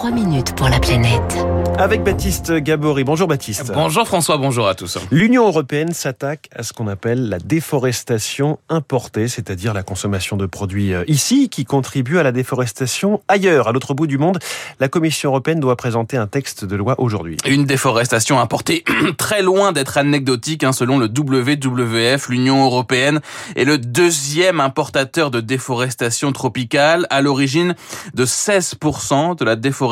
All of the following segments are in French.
3 minutes pour la planète. Avec Baptiste Gabory. Bonjour Baptiste. Bonjour François, bonjour à tous. L'Union européenne s'attaque à ce qu'on appelle la déforestation importée, c'est-à-dire la consommation de produits euh, ici qui contribuent à la déforestation ailleurs, à l'autre bout du monde. La Commission européenne doit présenter un texte de loi aujourd'hui. Une déforestation importée très loin d'être anecdotique, hein, selon le WWF, l'Union européenne est le deuxième importateur de déforestation tropicale, à l'origine de 16% de la déforestation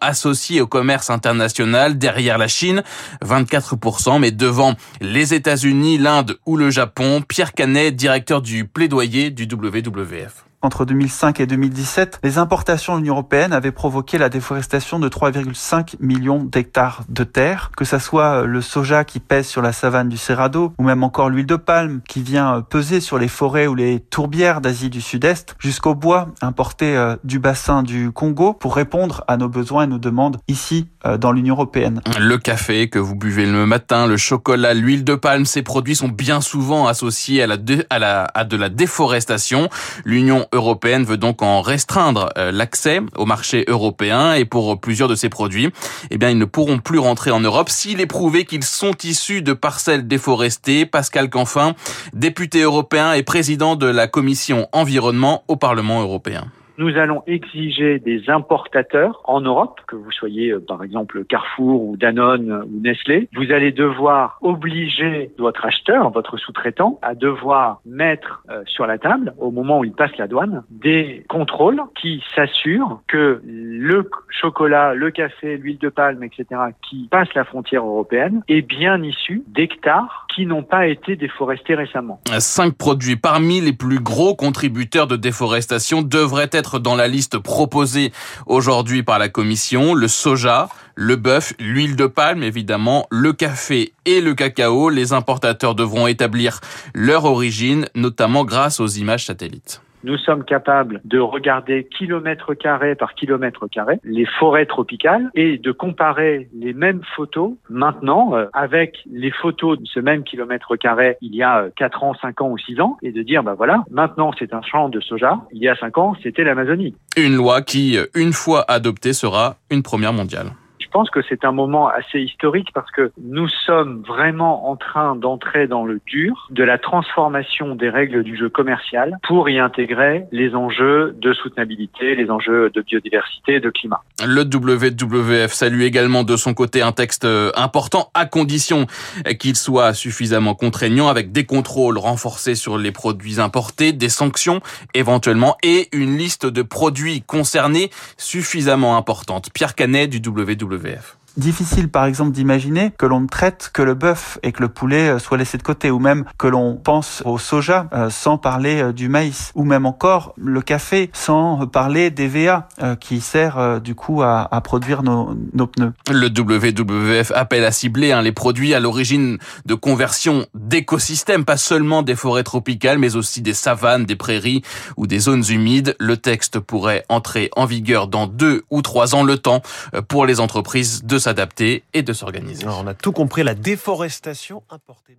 associée au commerce international, derrière la Chine, 24%, mais devant les États-Unis, l'Inde ou le Japon. Pierre Canet, directeur du plaidoyer du WWF. Entre 2005 et 2017, les importations de l'Union européenne avaient provoqué la déforestation de 3,5 millions d'hectares de terre, que ça soit le soja qui pèse sur la savane du Cerrado, ou même encore l'huile de palme qui vient peser sur les forêts ou les tourbières d'Asie du Sud-Est, jusqu'au bois importé euh, du bassin du Congo pour répondre à nos besoins et nos demandes ici euh, dans l'Union européenne. Le café que vous buvez le matin, le chocolat, l'huile de palme, ces produits sont bien souvent associés à, la à, la, à de la déforestation. L'Union européenne veut donc en restreindre euh, l'accès au marché européen et pour plusieurs de ces produits, eh bien, ils ne pourront plus rentrer en Europe s'il est prouvé qu'ils sont issus de parcelles déforestées. Pascal Canfin, député européen et président de la commission environnement au Parlement européen nous allons exiger des importateurs en Europe, que vous soyez euh, par exemple Carrefour ou Danone ou Nestlé, vous allez devoir obliger votre acheteur, votre sous-traitant, à devoir mettre euh, sur la table, au moment où il passe la douane, des contrôles qui s'assurent que le chocolat, le café, l'huile de palme, etc., qui passe la frontière européenne, est bien issu d'hectares qui n'ont pas été déforestés récemment. Cinq produits parmi les plus gros contributeurs de déforestation devraient être dans la liste proposée aujourd'hui par la Commission, le soja, le bœuf, l'huile de palme évidemment, le café et le cacao. Les importateurs devront établir leur origine, notamment grâce aux images satellites nous sommes capables de regarder kilomètre carré par kilomètre carré les forêts tropicales et de comparer les mêmes photos maintenant euh, avec les photos de ce même kilomètre carré il y a 4 ans, 5 ans ou 6 ans et de dire bah voilà, maintenant c'est un champ de soja, il y a 5 ans c'était l'Amazonie. Une loi qui, une fois adoptée, sera une première mondiale. Je pense que c'est un moment assez historique parce que nous sommes vraiment en train d'entrer dans le dur de la transformation des règles du jeu commercial pour y intégrer les enjeux de soutenabilité, les enjeux de biodiversité et de climat. Le WWF salue également de son côté un texte euh, important à condition qu'il soit suffisamment contraignant avec des contrôles renforcés sur les produits importés, des sanctions éventuellement et une liste de produits concernés suffisamment importante. Pierre Canet du WWF. WWF. Difficile par exemple d'imaginer que l'on ne traite que le bœuf et que le poulet euh, soit laissé de côté, ou même que l'on pense au soja euh, sans parler euh, du maïs, ou même encore le café sans parler des VA qui sert du coup à, à produire nos, nos, pneus. Le WWF appelle à cibler hein, les produits à l'origine de conversion d'écosystèmes, pas seulement des forêts tropicales, mais aussi des savanes, des prairies ou des zones humides. Le texte pourrait entrer en vigueur dans deux ou trois ans, le temps pour les entreprises de s'adapter et de s'organiser. On a tout compris, la déforestation importée.